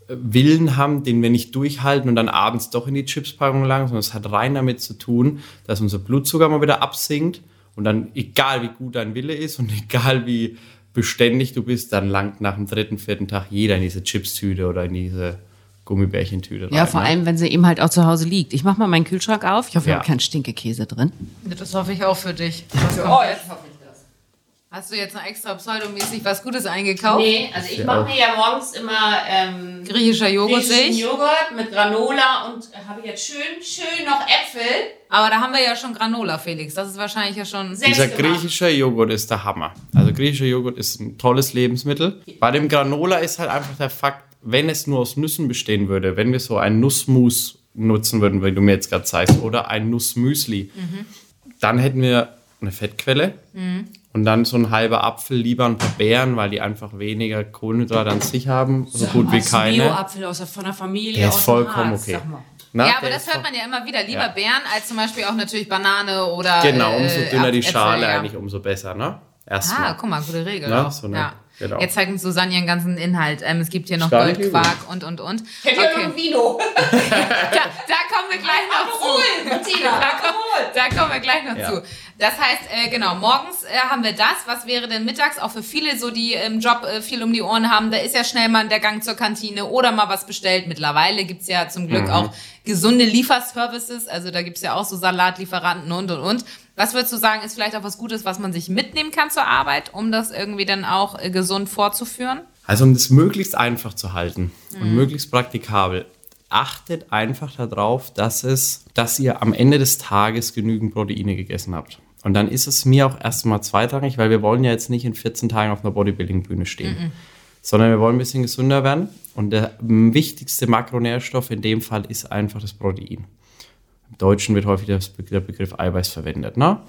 Speaker 5: äh, Willen haben, den wir nicht durchhalten und dann abends doch in die Chipspackung langen, sondern es hat rein damit zu tun, dass unser Blutzucker mal wieder absinkt und dann, egal wie gut dein Wille ist und egal wie beständig du bist, dann langt nach dem dritten, vierten Tag jeder in diese Chipstüte oder in diese Gummibärchentüte rein.
Speaker 1: Ja, vor
Speaker 5: ne?
Speaker 1: allem, wenn sie eben halt auch zu Hause liegt. Ich mach mal meinen Kühlschrank auf. Ich hoffe,
Speaker 5: Ja.
Speaker 1: ich habe keinen Stinkekäse drin.
Speaker 2: Das hoffe ich auch für dich. oh, jetzt hoffe ich das. Hast du jetzt noch extra pseudomäßig was Gutes eingekauft?
Speaker 1: Nee, also ich mache mir ja morgens immer ähm,
Speaker 2: Griechischer Joghurt
Speaker 1: griechischen. Joghurt mit Granola und habe jetzt schön, schön noch Äpfel.
Speaker 2: Aber da haben wir ja schon Granola, Felix. Das ist wahrscheinlich ja schon...
Speaker 5: Dieser
Speaker 1: gemacht.
Speaker 5: griechische Joghurt ist der Hammer. Also griechischer Joghurt ist ein tolles Lebensmittel. Bei dem Granola ist halt einfach der Fakt, wenn es nur aus Nüssen bestehen würde, wenn wir so ein Nussmus nutzen würden, wie du mir jetzt gerade zeigst, oder ein Nussmüsli, dann hätten wir eine Fettquelle und dann so ein halber Apfel, lieber ein paar Beeren, weil die einfach weniger Kohlenhydrate an sich haben, so gut wie keine.
Speaker 1: Bio-Apfel aus der, von der Familie.
Speaker 5: Der ist vollkommen
Speaker 1: Harz,
Speaker 5: okay.
Speaker 1: sag mal.
Speaker 5: Na,
Speaker 2: ja, aber das hört man ja immer wieder. Lieber
Speaker 5: Ja.
Speaker 2: Beeren als zum Beispiel auch natürlich Banane oder.
Speaker 5: Genau, umso
Speaker 2: äh,
Speaker 5: dünner die
Speaker 2: Äpfel,
Speaker 5: Schale
Speaker 2: ja.
Speaker 5: eigentlich, umso besser, ne?
Speaker 2: Ah,
Speaker 5: Erstmal.
Speaker 2: guck mal, gute Regel.
Speaker 5: Na,
Speaker 2: auch.
Speaker 5: so eine-
Speaker 2: ja.
Speaker 5: genau.
Speaker 2: Jetzt zeigt uns Susanne ihren ganzen Inhalt. Ähm, es gibt hier noch
Speaker 5: Gar nicht
Speaker 2: Goldquark und, und, und.
Speaker 1: Hätte ja noch ein Vino.
Speaker 2: Da, da kommen wir gleich noch zu.
Speaker 1: Martina,
Speaker 2: Da, kommen- da kommen wir gleich noch
Speaker 5: Ja.
Speaker 2: zu. Das heißt, äh, genau, morgens äh, haben wir das. Was wäre denn mittags? Auch für viele, so die im Job äh, viel um die Ohren haben, da ist ja schnell mal der Gang zur Kantine oder mal was bestellt. Mittlerweile gibt's ja zum Glück auch gesunde Lieferservices. Also da gibt's ja auch so Salatlieferanten und, und, und. Was würdest du sagen, ist vielleicht auch was Gutes, was man sich mitnehmen kann zur Arbeit, um das irgendwie dann auch äh, gesund vorzuführen?
Speaker 5: Also um das möglichst einfach zu halten und möglichst praktikabel, achtet einfach darauf, dass es, dass ihr am Ende des Tages genügend Proteine gegessen habt. Und dann ist es mir auch erstmal zweitrangig, weil wir wollen ja jetzt nicht in 14 Tagen auf einer Bodybuilding-Bühne stehen, sondern wir wollen ein bisschen gesünder werden. Und der wichtigste Makronährstoff in dem Fall ist einfach das Protein. Im Deutschen wird häufig der Begriff Eiweiß verwendet. Ne?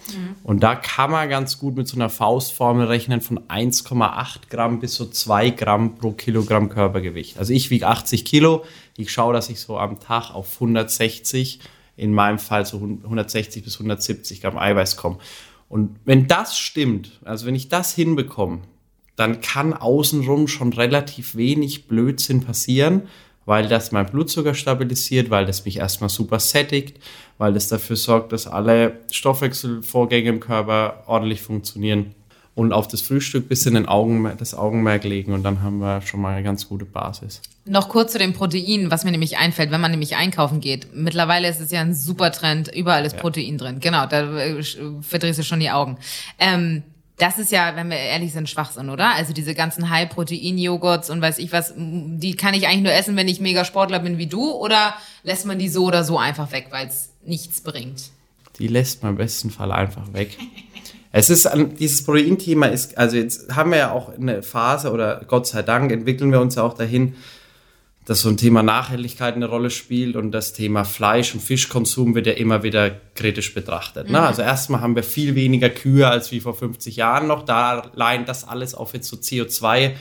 Speaker 5: Und da kann man ganz gut mit so einer Faustformel rechnen von 1,8 Gramm bis so 2 Gramm pro Kilogramm Körpergewicht. Also ich wiege 80 Kilo, Ich schaue, dass ich so am Tag auf 160, in meinem Fall so 160 bis 170 Gramm Eiweiß komme. Und wenn das stimmt, also wenn ich das hinbekomme, dann kann außenrum schon relativ wenig Blödsinn passieren, weil das mein Blutzucker stabilisiert, weil das mich erstmal super sättigt, weil das dafür sorgt, dass alle Stoffwechselvorgänge im Körper ordentlich funktionieren und auf das Frühstück bis in den Augen, das Augenmerk legen und dann haben wir schon mal eine ganz gute Basis.
Speaker 2: Noch kurz zu den Proteinen, was mir nämlich einfällt, wenn man nämlich einkaufen geht. Mittlerweile ist es ja ein super Trend, überall ist ja. Protein drin. Genau, da äh, verdrehst du schon die Augen. Ähm, das ist ja, wenn wir ehrlich sind, Schwachsinn, oder? Also diese ganzen High-Protein-Joghurts und weiß ich was, die kann ich eigentlich nur essen, wenn ich mega Sportler bin wie du, oder lässt man die so oder so einfach weg, weil es nichts bringt?
Speaker 5: Die lässt man im besten Fall einfach weg. Es ist dieses Protein-Thema ist, also jetzt haben wir ja auch eine Phase oder Gott sei Dank entwickeln wir uns ja auch dahin, dass so ein Thema Nachhaltigkeit eine Rolle spielt und das Thema Fleisch- und Fischkonsum wird ja immer wieder kritisch betrachtet. Ne? Mhm. Also erstmal haben wir viel weniger Kühe als wie vor 50 Jahren noch. Da allein das alles auf jetzt so CO2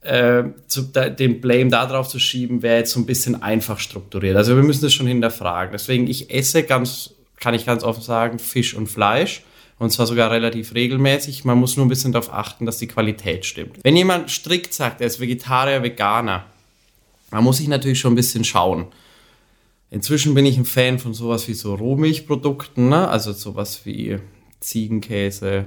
Speaker 5: äh, zu, da, den Blame darauf zu schieben, wäre jetzt so ein bisschen einfach strukturiert. Also wir müssen das schon hinterfragen. Deswegen, ich esse ganz, kann ich ganz offen sagen, Fisch und Fleisch. Und zwar sogar relativ regelmäßig. Man muss nur ein bisschen darauf achten, dass die Qualität stimmt. Wenn jemand strikt sagt, er ist Vegetarier, Veganer, man muss sich natürlich schon ein bisschen schauen. Inzwischen bin ich ein Fan von sowas wie so Rohmilchprodukten, ne? also sowas wie Ziegenkäse,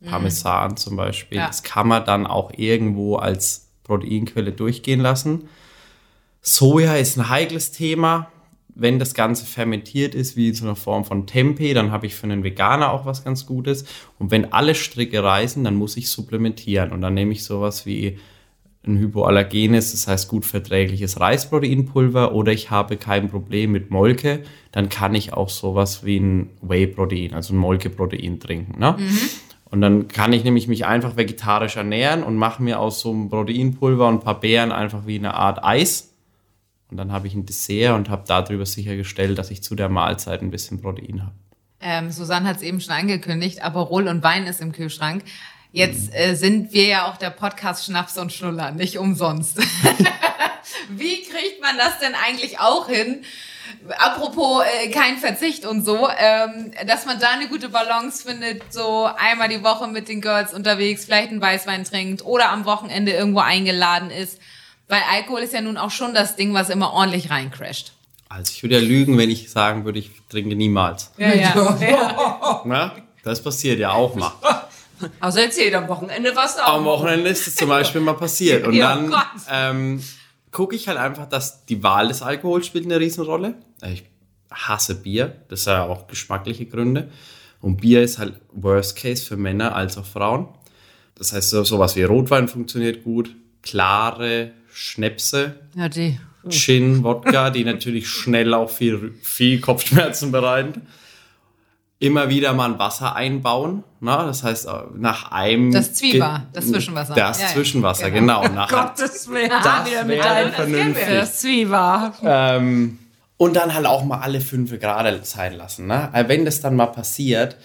Speaker 5: mhm. Parmesan mhm. zum Beispiel. Ja. Das kann man dann auch irgendwo als Proteinquelle durchgehen lassen. Soja ist ein heikles Thema. Wenn das Ganze fermentiert ist, wie in so einer Form von Tempeh, dann habe ich für einen Veganer auch was ganz Gutes. Und wenn alle Stricke reißen, dann muss ich supplementieren. Und dann nehme ich sowas wie ein hypoallergenes, das heißt gut verträgliches Reisproteinpulver oder ich habe kein Problem mit Molke, dann kann ich auch sowas wie ein Whey-Protein, also ein Molkeprotein trinken. Ne? Mhm. Und dann kann ich nämlich mich einfach vegetarisch ernähren und mache mir aus so einem Proteinpulver und ein paar Beeren einfach wie eine Art Eis. Und dann habe ich ein Dessert und habe darüber sichergestellt, dass ich zu der Mahlzeit ein bisschen Protein habe.
Speaker 2: Ähm, Susanne hat es eben schon angekündigt, aber Roll und Wein ist im Kühlschrank. Jetzt äh, sind wir ja auch der Podcast Schnaps und Schnuller, nicht umsonst. Wie kriegt man das denn eigentlich auch hin? Apropos äh, kein Verzicht und so, ähm, dass man da eine gute Balance findet, so einmal die Woche mit den Girls unterwegs, vielleicht einen Weißwein trinkt oder am Wochenende irgendwo eingeladen ist. Weil Alkohol ist ja nun auch schon das Ding, was immer ordentlich reincrasht.
Speaker 5: Also ich würde ja lügen, wenn ich sagen würde, ich trinke niemals.
Speaker 2: Ja, ja. ja.
Speaker 5: Na, das passiert ja auch mal.
Speaker 1: Also erzählt am Wochenende was
Speaker 5: auch. Am Wochenende ist es zum Beispiel mal passiert. Und ja, dann ähm, gucke ich halt einfach, dass die Wahl des Alkohols spielt eine Riesenrolle. Ich hasse Bier, das hat ja auch geschmackliche Gründe. Und Bier ist halt Worst Case für Männer als auch Frauen. Das heißt, so, sowas wie Rotwein funktioniert gut, klare Schnäpse,
Speaker 2: ja, die.
Speaker 5: Gin, Wodka, die natürlich schnell auch viel, viel Kopfschmerzen bereiten immer wieder mal ein Wasser einbauen. Ne? Das heißt, äh, nach einem.
Speaker 2: Das Zwieber, das Zwischenwasser.
Speaker 5: Das ja, Zwischenwasser, genau. genau.
Speaker 1: Nach Gottes Willen. Das wäre vernünftig. Das Zwieber.
Speaker 5: Ähm, und dann halt auch mal alle fünf Grad sein lassen. Ne? Wenn das dann mal passiert,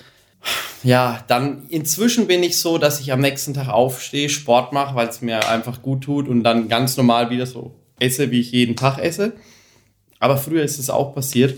Speaker 5: ja, dann inzwischen bin ich so, dass ich am nächsten Tag aufstehe, Sport mache, weil es mir einfach gut tut und dann ganz normal wieder so esse, wie ich jeden Tag esse. Aber früher ist es auch passiert,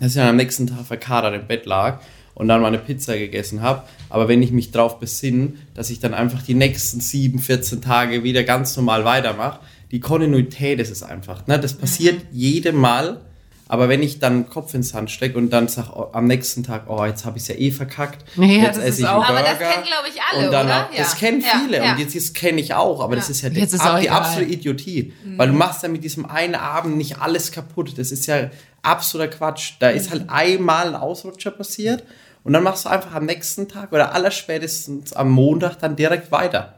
Speaker 5: dass ich dann am nächsten Tag verkadert im Bett lag und dann meine Pizza gegessen habe. Aber wenn ich mich darauf besinne, dass ich dann einfach die nächsten 7, 14 Tage wieder ganz normal weitermache, die Kontinuität ist es einfach. Ne? Das passiert mhm. jedem Mal. Aber wenn ich dann den Kopf ins Sand stecke und dann sage oh, am nächsten Tag, oh, jetzt habe ich es ja eh verkackt.
Speaker 2: Ja, jetzt esse ich auch. Burger. Aber das kennen, glaube ich, alle, und dann oder?
Speaker 5: Auch, das kennen viele ja, und jetzt, jetzt kenne ich auch. Aber das ist ja die, ist die absolute Idiotie. Mhm. Weil du machst ja mit diesem einen Abend nicht alles kaputt. Das ist ja absoluter Quatsch. Da ist halt einmal ein Ausrutscher passiert und dann machst du einfach am nächsten Tag oder allerspätestens am Montag dann direkt weiter.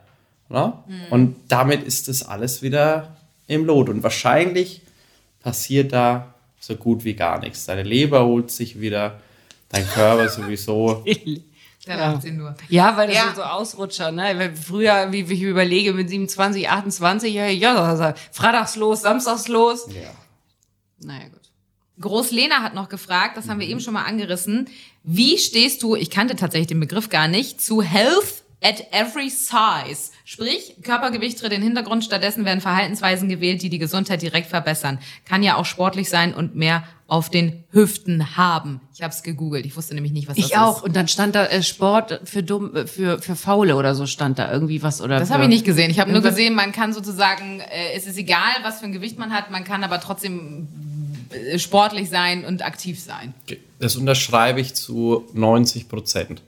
Speaker 5: Ne? Mhm. Und damit ist das alles wieder im Lot. Und wahrscheinlich passiert da so gut wie gar nichts. Deine Leber holt sich wieder, dein Körper sowieso.
Speaker 2: Da ja. sie nur.
Speaker 1: Ja, weil das ja. sind so Ausrutscher, ne? Früher, wie ich überlege, mit 27, 28, ja, ja, freitags los, samstags los.
Speaker 5: Ja.
Speaker 1: Naja, gut.
Speaker 2: Groß-Lena hat noch gefragt, das haben wir eben schon mal angerissen. Wie stehst du, ich kannte tatsächlich den Begriff gar nicht, zu Health at every size. Sprich, Körpergewicht tritt in den Hintergrund, stattdessen werden Verhaltensweisen gewählt, die die Gesundheit direkt verbessern. Kann ja auch sportlich sein und mehr auf den Hüften haben. Ich habe es gegoogelt. Ich wusste nämlich nicht, was das
Speaker 1: Ich
Speaker 2: ist.
Speaker 1: auch. Und dann stand da äh, Sport für dumm, äh, für, für Faule oder so stand da irgendwie was oder.
Speaker 2: Das habe ich nicht gesehen. Ich habe nur gesehen, man kann sozusagen, äh, es ist egal, was für ein Gewicht man hat, man kann aber trotzdem sportlich sein und aktiv sein.
Speaker 5: Das unterschreibe ich zu 90 Prozent.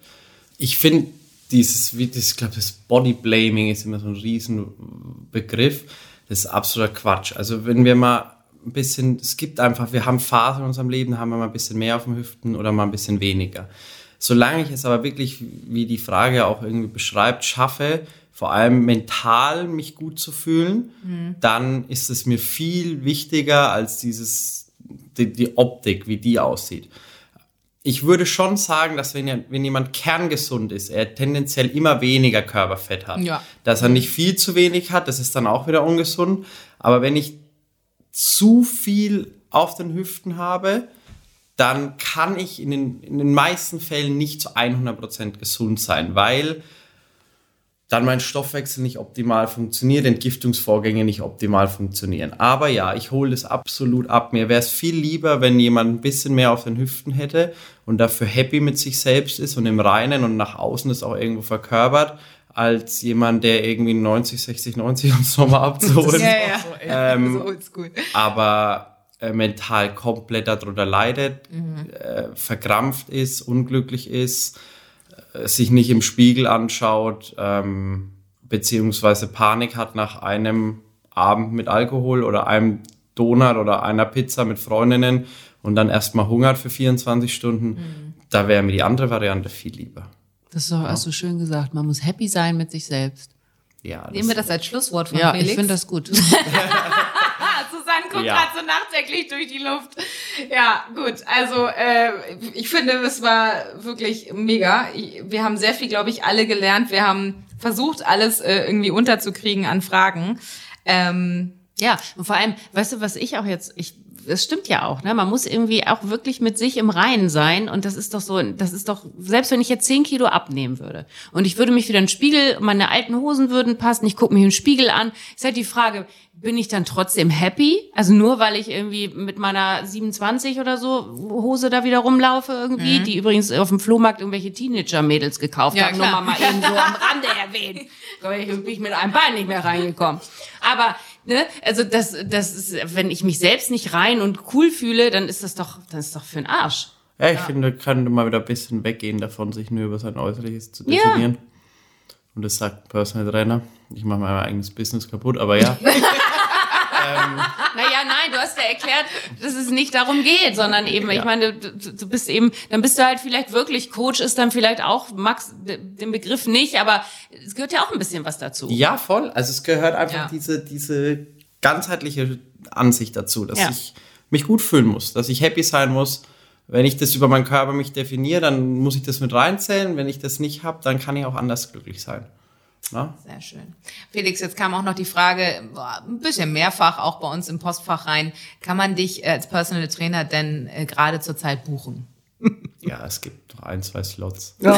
Speaker 5: Ich finde dieses, wie das, ich glaube, das Bodyblaming ist immer so ein Riesenbegriff. Das ist absoluter Quatsch. Also wenn wir mal ein bisschen, es gibt einfach, wir haben Phasen in unserem Leben, haben wir mal ein bisschen mehr auf den Hüften oder mal ein bisschen weniger. Solange ich es aber wirklich, wie die Frage auch irgendwie beschreibt, schaffe, vor allem mental mich gut zu fühlen, dann ist es mir viel wichtiger als dieses, die, die Optik, wie die aussieht ich würde schon sagen, dass wenn, wenn jemand kerngesund ist, er tendenziell immer weniger Körperfett hat.
Speaker 2: Ja.
Speaker 5: Dass er nicht viel zu wenig hat, das ist dann auch wieder ungesund. Aber wenn ich zu viel auf den Hüften habe, dann kann ich in den, in den meisten Fällen nicht zu 100% gesund sein, weil dann mein Stoffwechsel nicht optimal funktioniert, Entgiftungsvorgänge nicht optimal funktionieren. Aber ja, ich hole das absolut ab. Mir wäre es viel lieber, wenn jemand ein bisschen mehr auf den Hüften hätte und dafür happy mit sich selbst ist und im Reinen und nach außen das auch irgendwo verkörpert, als jemand, der irgendwie 90, 60, 90 im Sommer abzuholen.
Speaker 2: Ähm, so oldschool.
Speaker 5: aber äh, mental komplett darunter leidet, äh, verkrampft ist, unglücklich ist, sich nicht im Spiegel anschaut, ähm, beziehungsweise Panik hat nach einem Abend mit Alkohol oder einem Donut oder einer Pizza mit Freundinnen und dann erstmal hungert für 24 Stunden. Da wäre mir die andere Variante viel lieber.
Speaker 1: Das ist doch hast du schön gesagt. Man muss happy sein mit sich selbst.
Speaker 5: Ja,
Speaker 2: Nehmen wir das als Schlusswort von
Speaker 1: Ja,
Speaker 2: Felix.
Speaker 1: ich finde das gut.
Speaker 2: Guckt
Speaker 5: Ja.
Speaker 2: gerade so nachdenklich durch die Luft. Ja, gut. Also äh, ich finde, es war wirklich mega. Wir haben sehr viel, glaube ich, alle gelernt. Wir haben versucht, alles äh, irgendwie unterzukriegen an Fragen. Ähm,
Speaker 1: Ja, und vor allem, weißt du, was ich auch jetzt, ich, das stimmt ja auch, ne? Man muss irgendwie auch wirklich mit sich im Reinen sein. Und das ist doch so, das ist doch, selbst wenn ich jetzt 10 Kilo abnehmen würde und ich würde mich wieder in den Spiegel, meine alten Hosen würden passen, ich gucke mich im Spiegel an, ist halt die Frage, bin ich dann trotzdem happy? Also nur weil ich irgendwie mit meiner 27 oder so Hose da wieder rumlaufe irgendwie, die übrigens auf dem Flohmarkt irgendwelche Teenager-Mädels gekauft
Speaker 2: Ja,
Speaker 1: haben, nur mal, mal eben so am Rande erwähnen. Da bin ich mit einem Bein nicht mehr reingekommen. Aber, ne, also das, das ist, wenn ich mich selbst nicht rein und cool fühle, dann ist das doch, das ist doch für den Arsch.
Speaker 5: Ja, ich finde, könnte mal wieder ein bisschen weggehen davon, sich nur über sein Äußerliches zu
Speaker 1: Ja.
Speaker 5: definieren. Und das sagt Personal Trainer. Ich mache mein eigenes Business kaputt, aber ja.
Speaker 1: Naja, nein, du hast ja erklärt, dass es nicht darum geht, sondern eben, ich
Speaker 5: Ja.
Speaker 1: meine, du, du bist eben, dann bist du halt vielleicht wirklich, Coach ist dann vielleicht auch, Max, den Begriff nicht, aber es gehört ja auch ein bisschen was dazu.
Speaker 5: ja, voll. Also es gehört einfach
Speaker 2: Ja.
Speaker 5: diese, diese ganzheitliche Ansicht dazu, dass
Speaker 1: Ja.
Speaker 5: ich mich gut fühlen muss, dass ich happy sein muss. Wenn ich das über meinen Körper mich definiere, dann muss ich das mit reinzählen. Wenn ich das nicht habe, dann kann ich auch anders glücklich sein. Na?
Speaker 2: Sehr schön. Felix, jetzt kam auch noch die Frage, ein bisschen mehrfach auch bei uns im Postfach rein. Kann man dich als Personal Trainer denn äh, gerade zurzeit buchen?
Speaker 5: Ja, es gibt noch ein, zwei Slots.
Speaker 2: Will,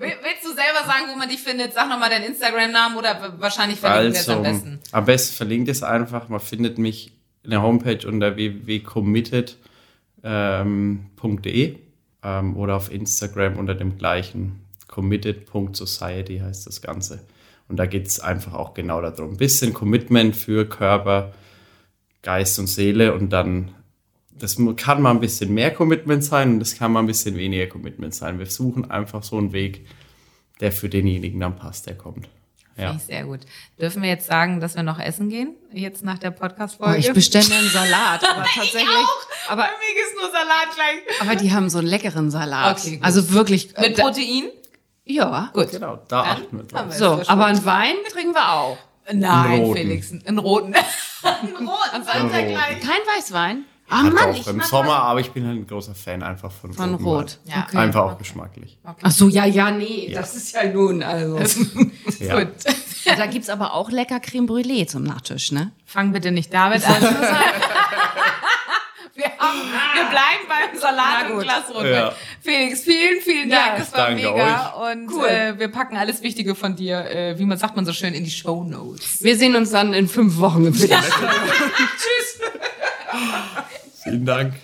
Speaker 2: willst du selber sagen, wo man dich findet? Sag nochmal deinen Instagram-Namen oder wahrscheinlich verlinken wir es am
Speaker 5: Also,
Speaker 2: besten.
Speaker 5: am besten verlinkt es einfach. Man findet mich in der Homepage unter www.committed.de ähm, oder auf Instagram unter dem gleichen committed.society heißt das Ganze. Und da geht es einfach auch genau darum. Ein bisschen Commitment für Körper, Geist und Seele und dann, das kann mal ein bisschen mehr Commitment sein und das kann mal ein bisschen weniger Commitment sein. Wir suchen einfach so einen Weg, der für denjenigen dann passt, der kommt. Ja.
Speaker 2: Finde ich sehr gut. Dürfen wir jetzt sagen, dass wir noch essen gehen? Jetzt nach der
Speaker 1: Oh,
Speaker 2: Podcast-Folge?
Speaker 1: ich bestelle mir einen Salat, aber tatsächlich, aber,
Speaker 2: Bei mir ist nur Salat gleich.
Speaker 1: aber die haben so einen leckeren Salat.
Speaker 2: Okay,
Speaker 1: also wirklich,
Speaker 2: Mit
Speaker 1: äh,
Speaker 2: Protein?
Speaker 1: Ja.
Speaker 2: Gut.
Speaker 5: Genau, da
Speaker 2: Dann
Speaker 5: achten wir drauf.
Speaker 2: es
Speaker 1: So, aber einen Wein trinken wir auch.
Speaker 2: Nein,
Speaker 5: Einen roten.
Speaker 2: Felix, einen roten. einen roten, sagt er gleich.
Speaker 1: Kein Weißwein? Ah Mann,
Speaker 5: auch
Speaker 1: ich
Speaker 5: im Sommer, aber ich bin halt ein großer Fan einfach von,
Speaker 1: von Rot.
Speaker 2: Ja.
Speaker 5: Wein.
Speaker 1: Okay.
Speaker 5: Einfach auch geschmacklich.
Speaker 1: Ach so, ja, ja, nee, das ist ja nun, also.
Speaker 5: Ja.
Speaker 2: Gut.
Speaker 1: Ja, da gibt's aber auch lecker Creme Brûlée zum Nachtisch, ne?
Speaker 2: Fang bitte nicht damit an. Salat und Glas Rotwein.
Speaker 5: Ja.
Speaker 2: Felix, vielen, vielen Dank. Ja, es
Speaker 5: war
Speaker 2: mega. Euch. Und
Speaker 1: cool.
Speaker 2: äh, wir packen alles Wichtige von dir, äh, wie man sagt man so schön, in die Show Notes.
Speaker 1: Wir sehen uns dann in fünf Wochen im Fitness. Tschüss.
Speaker 5: vielen Dank.